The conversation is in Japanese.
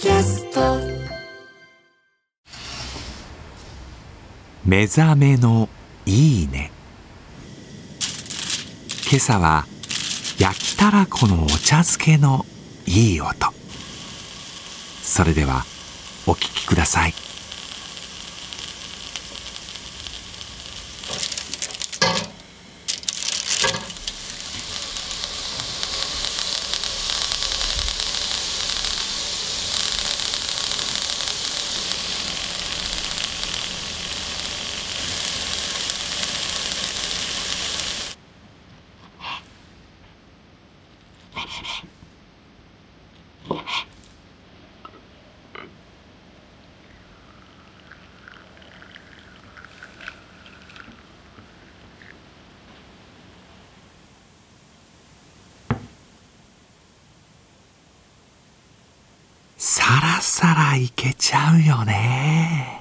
キャスト。目覚めのいいね。今朝は焼きたらこのお茶漬けのいい音。それではお聴きください。さらさらいけちゃうよね。